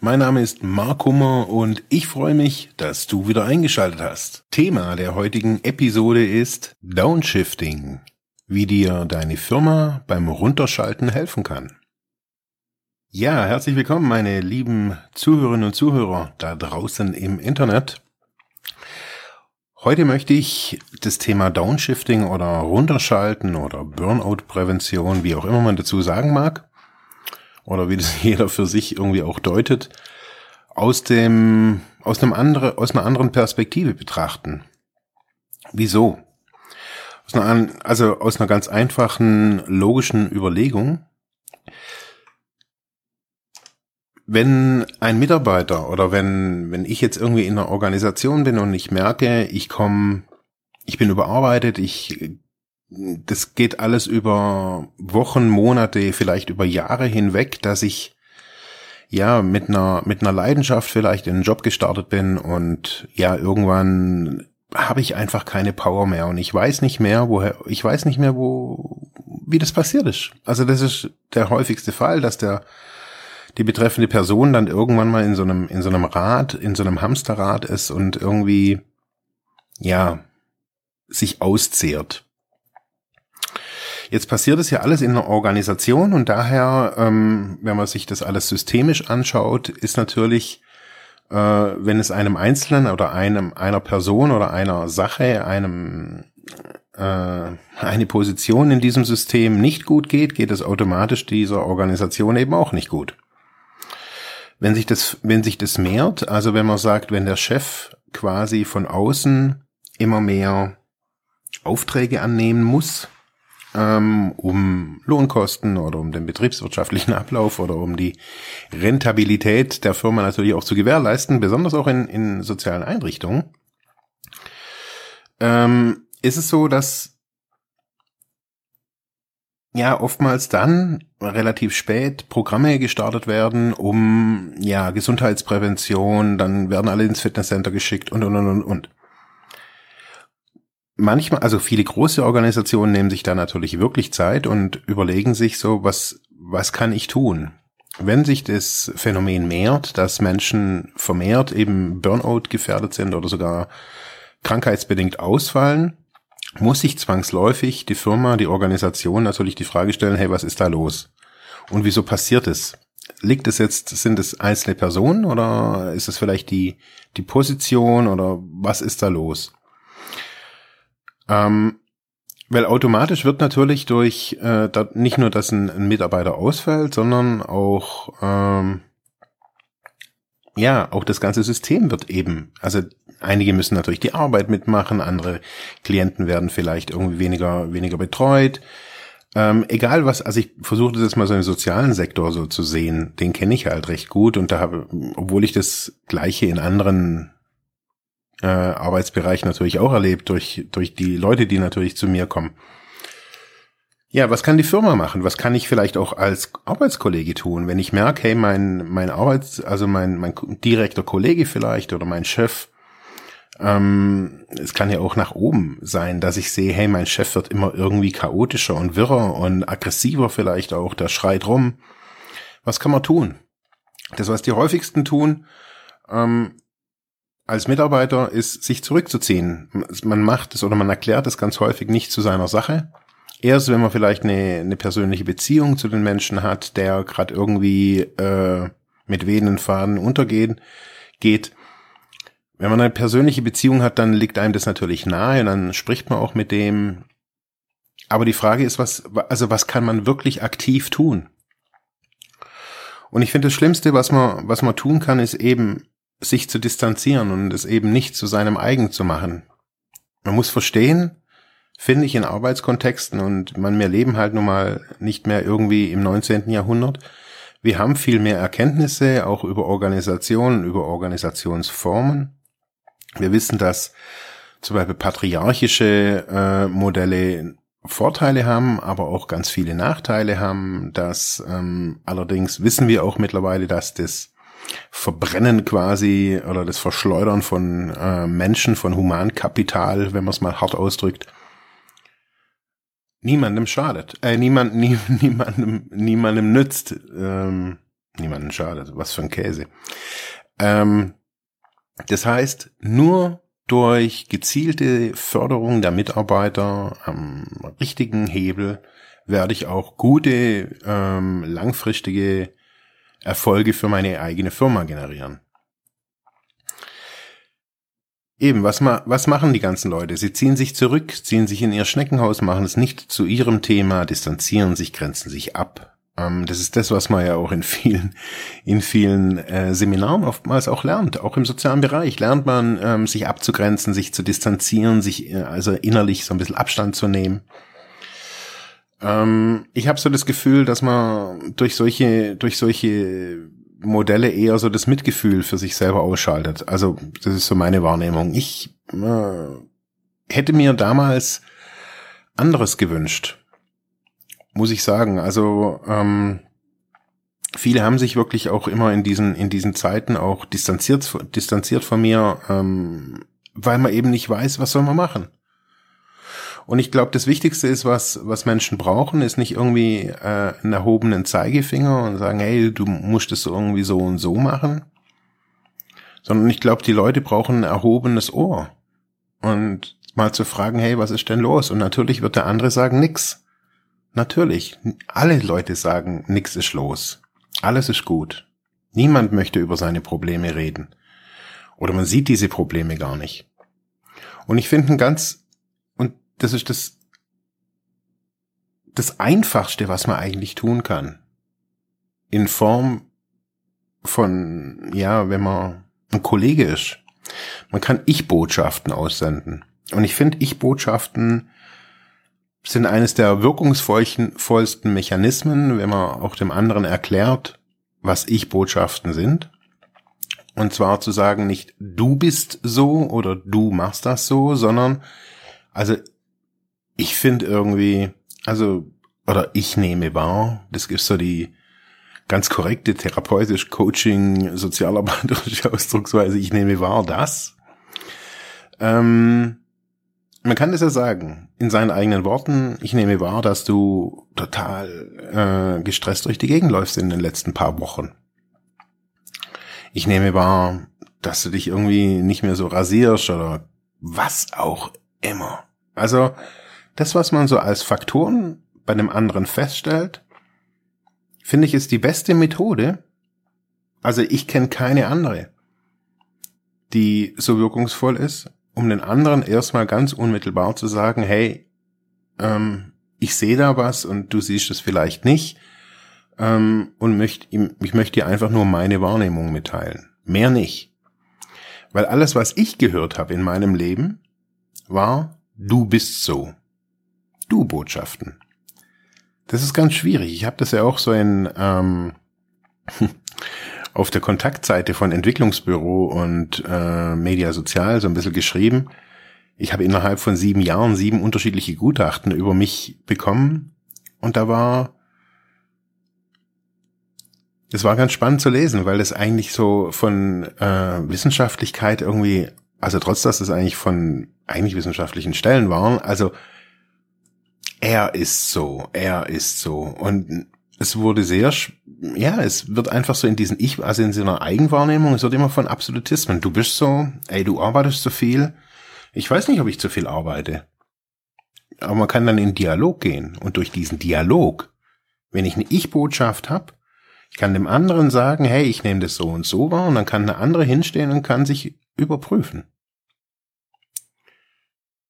Mein Name ist Mark Hummer und ich freue mich, dass du wieder eingeschaltet hast. Thema der heutigen Episode ist Downshifting, wie dir deine Firma beim Runterschalten helfen kann. Ja, herzlich willkommen, meine lieben Zuhörerinnen und Zuhörer da draußen im Internet. Heute möchte ich das Thema Downshifting oder Runterschalten oder Burnout-Prävention, wie auch immer man dazu sagen mag, oder wie das jeder für sich irgendwie auch deutet, aus dem, aus einem andere, aus einer anderen Perspektive betrachten. Wieso? Aus einer, also aus einer ganz einfachen logischen Überlegung wenn ein Mitarbeiter oder wenn, wenn ich jetzt irgendwie in einer Organisation bin und ich merke, ich komme, ich bin überarbeitet, ich, das geht alles über Wochen, Monate, vielleicht über Jahre hinweg, dass ich ja mit einer, mit einer Leidenschaft vielleicht in einen Job gestartet bin und ja, irgendwann habe ich einfach keine Power mehr und ich weiß nicht mehr, woher, ich weiß nicht mehr, wo, wie das passiert ist. Also das ist der häufigste Fall, dass der die betreffende Person dann irgendwann mal in so einem, in so einem Rad, in so einem Hamsterrad ist und irgendwie, ja, sich auszehrt. Jetzt passiert es ja alles in einer Organisation und daher, ähm, wenn man sich das alles systemisch anschaut, ist natürlich, äh, wenn es einem Einzelnen oder einem einer Person oder einer Sache, einem äh, eine Position in diesem System nicht gut geht, geht es automatisch dieser Organisation eben auch nicht gut. Wenn sich das, wenn sich das mehrt, also wenn man sagt, wenn der Chef quasi von außen immer mehr Aufträge annehmen muss, ähm, um Lohnkosten oder um den betriebswirtschaftlichen Ablauf oder um die Rentabilität der Firma natürlich auch zu gewährleisten, besonders auch in, in sozialen Einrichtungen, ähm, ist es so, dass ja oftmals dann relativ spät Programme gestartet werden, um ja Gesundheitsprävention, dann werden alle ins Fitnesscenter geschickt und und und und und. Manchmal, also viele große Organisationen nehmen sich da natürlich wirklich Zeit und überlegen sich so, was was kann ich tun? Wenn sich das Phänomen mehrt, dass Menschen vermehrt eben Burnout gefährdet sind oder sogar krankheitsbedingt ausfallen, muss sich zwangsläufig die Firma, die Organisation natürlich die Frage stellen, hey, was ist da los? Und wieso passiert es? Liegt es jetzt, sind es einzelne Personen oder ist es vielleicht die, die Position oder was ist da los? Ähm, weil automatisch wird natürlich durch äh, da, nicht nur, dass ein, ein, Mitarbeiter ausfällt, sondern auch ähm, ja, auch das ganze System wird eben, also einige müssen natürlich die Arbeit mitmachen, andere Klienten werden vielleicht irgendwie weniger, weniger betreut. Ähm, egal was, also ich versuche das mal so im sozialen Sektor so zu sehen, den kenne ich halt recht gut und da habe, obwohl ich das Gleiche in anderen äh, Arbeitsbereichen natürlich auch erlebt, durch, durch die Leute, die natürlich zu mir kommen. Ja, was kann die Firma machen? Was kann ich vielleicht auch als Arbeitskollege tun, wenn ich merke, hey, mein mein Arbeits, also mein mein direkter Kollege vielleicht oder mein Chef ähm, es kann ja auch nach oben sein, dass ich sehe, hey, mein Chef wird immer irgendwie chaotischer und wirrer und aggressiver vielleicht auch, der schreit rum. Was kann man tun? Das, was die häufigsten tun, ähm, als Mitarbeiter ist, sich zurückzuziehen. Man macht es oder man erklärt es ganz häufig nicht zu seiner Sache. Erst wenn man vielleicht eine, eine persönliche Beziehung zu den Menschen hat, der gerade irgendwie äh, mit wehenden Faden untergehen geht, wenn man eine persönliche Beziehung hat, dann liegt einem das natürlich nahe und dann spricht man auch mit dem. Aber die Frage ist, was, also was kann man wirklich aktiv tun? Und ich finde, das Schlimmste, was man, was man tun kann, ist eben, sich zu distanzieren und es eben nicht zu seinem eigen zu machen. Man muss verstehen, finde ich in Arbeitskontexten und man, wir leben halt nun mal nicht mehr irgendwie im 19. Jahrhundert. Wir haben viel mehr Erkenntnisse, auch über Organisationen, über Organisationsformen. Wir wissen, dass zum Beispiel patriarchische äh, Modelle Vorteile haben, aber auch ganz viele Nachteile haben. Das ähm, allerdings wissen wir auch mittlerweile, dass das Verbrennen quasi oder das Verschleudern von äh, Menschen, von Humankapital, wenn man es mal hart ausdrückt, niemandem schadet. Äh, niemand, nie, niemandem, niemandem nützt. Ähm, niemandem schadet. Was für ein Käse. Ähm, das heißt, nur durch gezielte Förderung der Mitarbeiter am richtigen Hebel werde ich auch gute, ähm, langfristige Erfolge für meine eigene Firma generieren. Eben, was, ma was machen die ganzen Leute? Sie ziehen sich zurück, ziehen sich in ihr Schneckenhaus, machen es nicht zu ihrem Thema, distanzieren sich, grenzen sich ab. Ähm, das ist das, was man ja auch in vielen, in vielen äh, Seminaren oftmals auch lernt. Auch im sozialen Bereich lernt man, ähm, sich abzugrenzen, sich zu distanzieren, sich äh, also innerlich so ein bisschen Abstand zu nehmen. Ähm, ich habe so das Gefühl, dass man durch solche, durch solche Modelle eher so das Mitgefühl für sich selber ausschaltet. Also das ist so meine Wahrnehmung. Ich äh, hätte mir damals anderes gewünscht muss ich sagen. Also ähm, viele haben sich wirklich auch immer in diesen in diesen Zeiten auch distanziert distanziert von mir, ähm, weil man eben nicht weiß, was soll man machen. Und ich glaube, das Wichtigste ist, was, was Menschen brauchen, ist nicht irgendwie äh, einen erhobenen Zeigefinger und sagen, hey, du musst es irgendwie so und so machen, sondern ich glaube, die Leute brauchen ein erhobenes Ohr und mal zu fragen, hey, was ist denn los? Und natürlich wird der andere sagen, nix. Natürlich, alle Leute sagen, nix ist los. Alles ist gut. Niemand möchte über seine Probleme reden. Oder man sieht diese Probleme gar nicht. Und ich finde ein ganz, das ist das, das Einfachste, was man eigentlich tun kann. In Form von, ja, wenn man ein Kollege ist. Man kann Ich-Botschaften aussenden. Und ich finde Ich-Botschaften sind eines der wirkungsvollsten Mechanismen, wenn man auch dem anderen erklärt, was Ich-Botschaften sind. Und zwar zu sagen, nicht du bist so oder du machst das so, sondern also ich finde irgendwie, also, oder ich nehme wahr, das gibt so die ganz korrekte therapeutisch Coaching, sozialarbeiterische Ausdrucksweise, ich nehme wahr das. Ähm, man kann das ja sagen, in seinen eigenen Worten, ich nehme wahr, dass du total äh, gestresst durch die Gegend läufst in den letzten paar Wochen. Ich nehme wahr, dass du dich irgendwie nicht mehr so rasierst oder was auch immer. Also das, was man so als Faktoren bei dem anderen feststellt, finde ich ist die beste Methode. Also ich kenne keine andere, die so wirkungsvoll ist, um den anderen erstmal ganz unmittelbar zu sagen, hey, ähm, ich sehe da was und du siehst es vielleicht nicht ähm, und möcht, ich möchte dir einfach nur meine Wahrnehmung mitteilen. Mehr nicht. Weil alles, was ich gehört habe in meinem Leben, war, du bist so. Du Botschaften. Das ist ganz schwierig. Ich habe das ja auch so in ähm, auf der Kontaktseite von Entwicklungsbüro und äh, Media Sozial so ein bisschen geschrieben. Ich habe innerhalb von sieben Jahren sieben unterschiedliche Gutachten über mich bekommen und da war es war ganz spannend zu lesen, weil es eigentlich so von äh, Wissenschaftlichkeit irgendwie, also trotz dass es eigentlich von eigentlich wissenschaftlichen Stellen waren, also er ist so, er ist so und es wurde sehr, ja, es wird einfach so in diesen Ich, also in so einer Eigenwahrnehmung, es wird immer von Absolutismen. Du bist so, ey, du arbeitest so viel. Ich weiß nicht, ob ich zu viel arbeite. Aber man kann dann in Dialog gehen und durch diesen Dialog, wenn ich eine Ich-Botschaft habe, ich kann dem anderen sagen, hey, ich nehme das so und so wahr und dann kann eine andere hinstehen und kann sich überprüfen.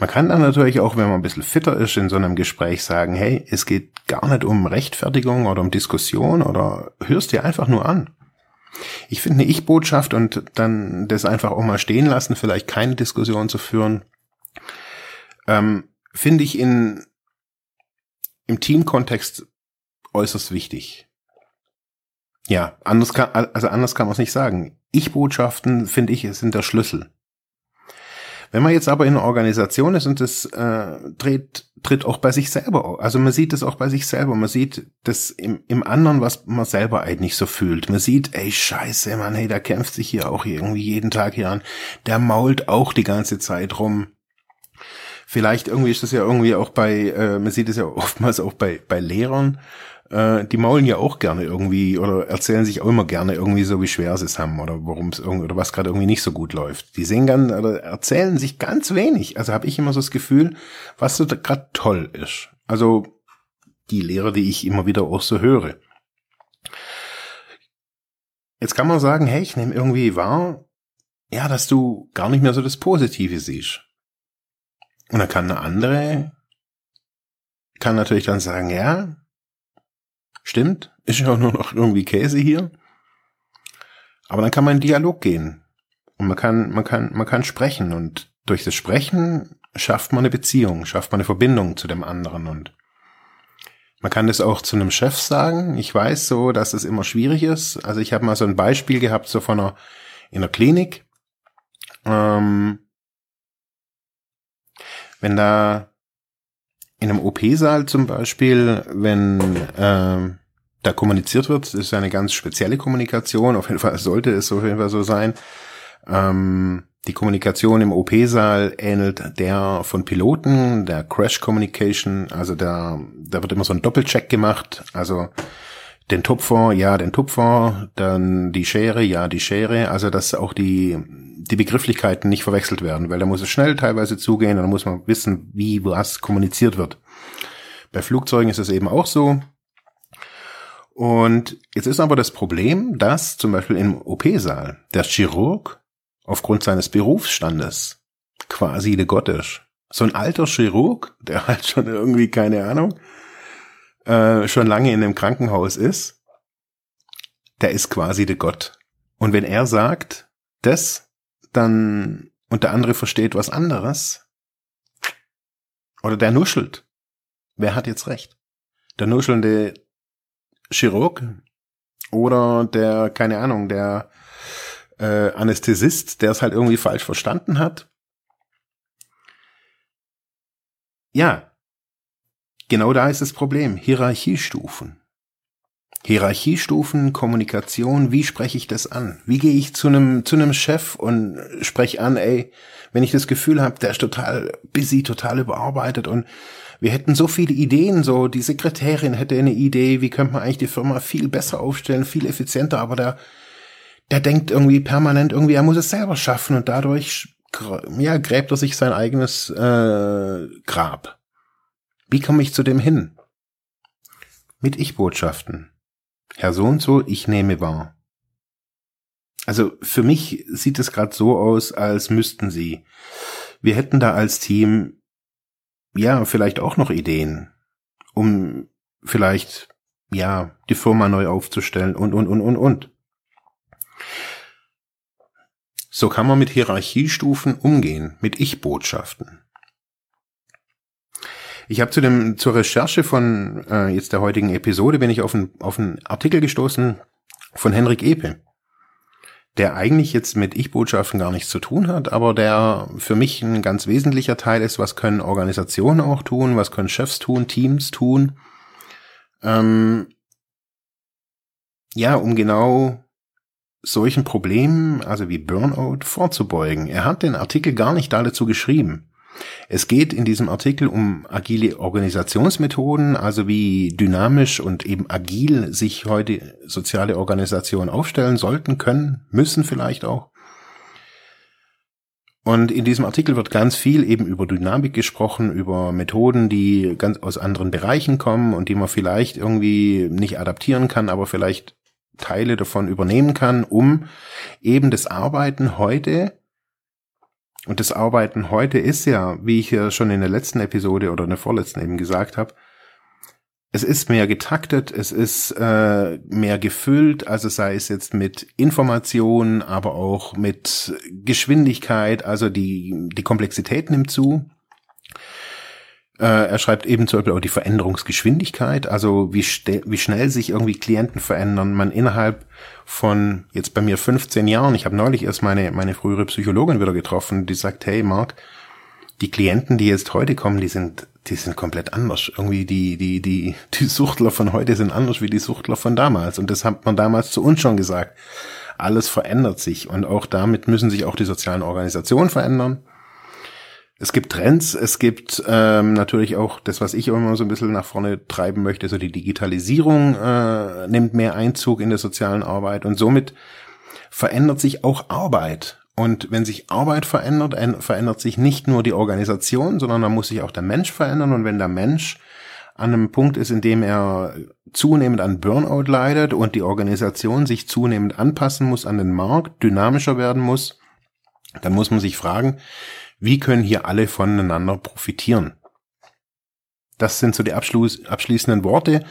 Man kann dann natürlich auch, wenn man ein bisschen fitter ist, in so einem Gespräch sagen, hey, es geht gar nicht um Rechtfertigung oder um Diskussion oder hörst dir einfach nur an. Ich finde eine Ich-Botschaft und dann das einfach auch mal stehen lassen, vielleicht keine Diskussion zu führen, ähm, finde ich in, im Teamkontext äußerst wichtig. Ja, anders kann, also anders kann man es nicht sagen. Ich-Botschaften, finde ich, sind der Schlüssel. Wenn man jetzt aber in einer Organisation ist und das äh, dreht, tritt auch bei sich selber. Also man sieht das auch bei sich selber. Man sieht das im, im anderen, was man selber eigentlich so fühlt. Man sieht, ey, scheiße, man, hey, der kämpft sich hier auch irgendwie jeden Tag hier an. Der mault auch die ganze Zeit rum. Vielleicht irgendwie ist das ja irgendwie auch bei, äh, man sieht es ja oftmals auch bei, bei Lehrern, äh, die maulen ja auch gerne irgendwie oder erzählen sich auch immer gerne irgendwie so, wie schwer sie es haben oder warum es irgendwie oder was gerade irgendwie nicht so gut läuft. Die sehen ganz oder erzählen sich ganz wenig. Also habe ich immer so das Gefühl, was so gerade toll ist. Also die Lehre, die ich immer wieder auch so höre. Jetzt kann man sagen, hey, ich nehme irgendwie wahr, ja, dass du gar nicht mehr so das Positive siehst. Und dann kann eine andere, kann natürlich dann sagen, ja, Stimmt, ist ja nur noch irgendwie Käse hier. Aber dann kann man in Dialog gehen. Und man kann, man kann, man kann sprechen. Und durch das Sprechen schafft man eine Beziehung, schafft man eine Verbindung zu dem anderen. Und man kann das auch zu einem Chef sagen. Ich weiß so, dass es immer schwierig ist. Also ich habe mal so ein Beispiel gehabt, so von einer, in einer Klinik. Ähm, wenn da in einem OP-Saal zum Beispiel, wenn äh, da kommuniziert wird, ist eine ganz spezielle Kommunikation, auf jeden Fall sollte es auf jeden Fall so sein. Ähm, die Kommunikation im OP-Saal ähnelt der von Piloten, der Crash Communication, also da, da wird immer so ein Doppelcheck gemacht, also den Tupfer, ja, den Tupfer, dann die Schere, ja, die Schere, also dass auch die, die Begrifflichkeiten nicht verwechselt werden, weil da muss es schnell teilweise zugehen und da muss man wissen, wie was kommuniziert wird. Bei Flugzeugen ist es eben auch so. Und jetzt ist aber das Problem, dass zum Beispiel im OP-Saal der Chirurg aufgrund seines Berufsstandes quasi der Gott ist. So ein alter Chirurg, der halt schon irgendwie, keine Ahnung, äh, schon lange in einem Krankenhaus ist, der ist quasi der Gott. Und wenn er sagt, das, dann, und der andere versteht was anderes, oder der nuschelt, wer hat jetzt recht? Der nuschelnde Chirurg oder der, keine Ahnung, der äh, Anästhesist, der es halt irgendwie falsch verstanden hat. Ja, genau da ist das Problem. Hierarchiestufen. Hierarchiestufen, Kommunikation, wie spreche ich das an? Wie gehe ich zu einem zu einem Chef und spreche an, ey, wenn ich das Gefühl habe, der ist total busy, total überarbeitet und wir hätten so viele Ideen, so die Sekretärin hätte eine Idee, wie könnte man eigentlich die Firma viel besser aufstellen, viel effizienter, aber der der denkt irgendwie permanent irgendwie, er muss es selber schaffen und dadurch ja, gräbt er sich sein eigenes äh, Grab. Wie komme ich zu dem hin? Mit Ich-Botschaften. Herr so und so, ich nehme wahr. Also für mich sieht es gerade so aus, als müssten Sie. Wir hätten da als Team ja vielleicht auch noch Ideen, um vielleicht ja die Firma neu aufzustellen und und und und und. So kann man mit Hierarchiestufen umgehen, mit Ich-Botschaften. Ich habe zu dem zur Recherche von äh, jetzt der heutigen Episode bin ich auf einen auf einen Artikel gestoßen von Henrik Epe, der eigentlich jetzt mit Ich-Botschaften gar nichts zu tun hat, aber der für mich ein ganz wesentlicher Teil ist. Was können Organisationen auch tun? Was können Chefs tun? Teams tun? Ähm, ja, um genau solchen Problemen, also wie Burnout, vorzubeugen. Er hat den Artikel gar nicht dazu geschrieben. Es geht in diesem Artikel um agile Organisationsmethoden, also wie dynamisch und eben agil sich heute soziale Organisationen aufstellen sollten, können, müssen vielleicht auch. Und in diesem Artikel wird ganz viel eben über Dynamik gesprochen, über Methoden, die ganz aus anderen Bereichen kommen und die man vielleicht irgendwie nicht adaptieren kann, aber vielleicht Teile davon übernehmen kann, um eben das Arbeiten heute und das Arbeiten heute ist ja, wie ich ja schon in der letzten Episode oder in der vorletzten eben gesagt habe, es ist mehr getaktet, es ist äh, mehr gefüllt, also sei es jetzt mit Informationen, aber auch mit Geschwindigkeit, also die, die Komplexität nimmt zu. Äh, er schreibt eben zum Beispiel auch die Veränderungsgeschwindigkeit, also wie, wie schnell sich irgendwie Klienten verändern. Man innerhalb von jetzt bei mir 15 Jahren, ich habe neulich erst meine, meine frühere Psychologin wieder getroffen, die sagt, hey Mark, die Klienten, die jetzt heute kommen, die sind, die sind komplett anders. Irgendwie die, die, die, die Suchtler von heute sind anders wie die Suchtler von damals. Und das hat man damals zu uns schon gesagt. Alles verändert sich und auch damit müssen sich auch die sozialen Organisationen verändern. Es gibt Trends, es gibt ähm, natürlich auch das, was ich immer so ein bisschen nach vorne treiben möchte, so die Digitalisierung äh, nimmt mehr Einzug in der sozialen Arbeit und somit verändert sich auch Arbeit. Und wenn sich Arbeit verändert, verändert sich nicht nur die Organisation, sondern da muss sich auch der Mensch verändern. Und wenn der Mensch an einem Punkt ist, in dem er zunehmend an Burnout leidet und die Organisation sich zunehmend anpassen muss an den Markt, dynamischer werden muss, dann muss man sich fragen, wie können hier alle voneinander profitieren? Das sind so die Abschluss, abschließenden Worte.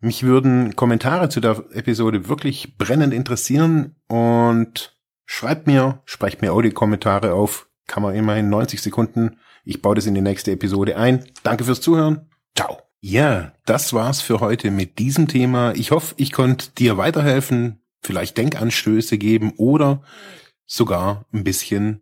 Mich würden Kommentare zu der Episode wirklich brennend interessieren und schreibt mir, sprecht mir Audiokommentare auf. Kann man immerhin 90 Sekunden. Ich baue das in die nächste Episode ein. Danke fürs Zuhören. Ciao. Ja, das war's für heute mit diesem Thema. Ich hoffe, ich konnte dir weiterhelfen, vielleicht Denkanstöße geben oder sogar ein bisschen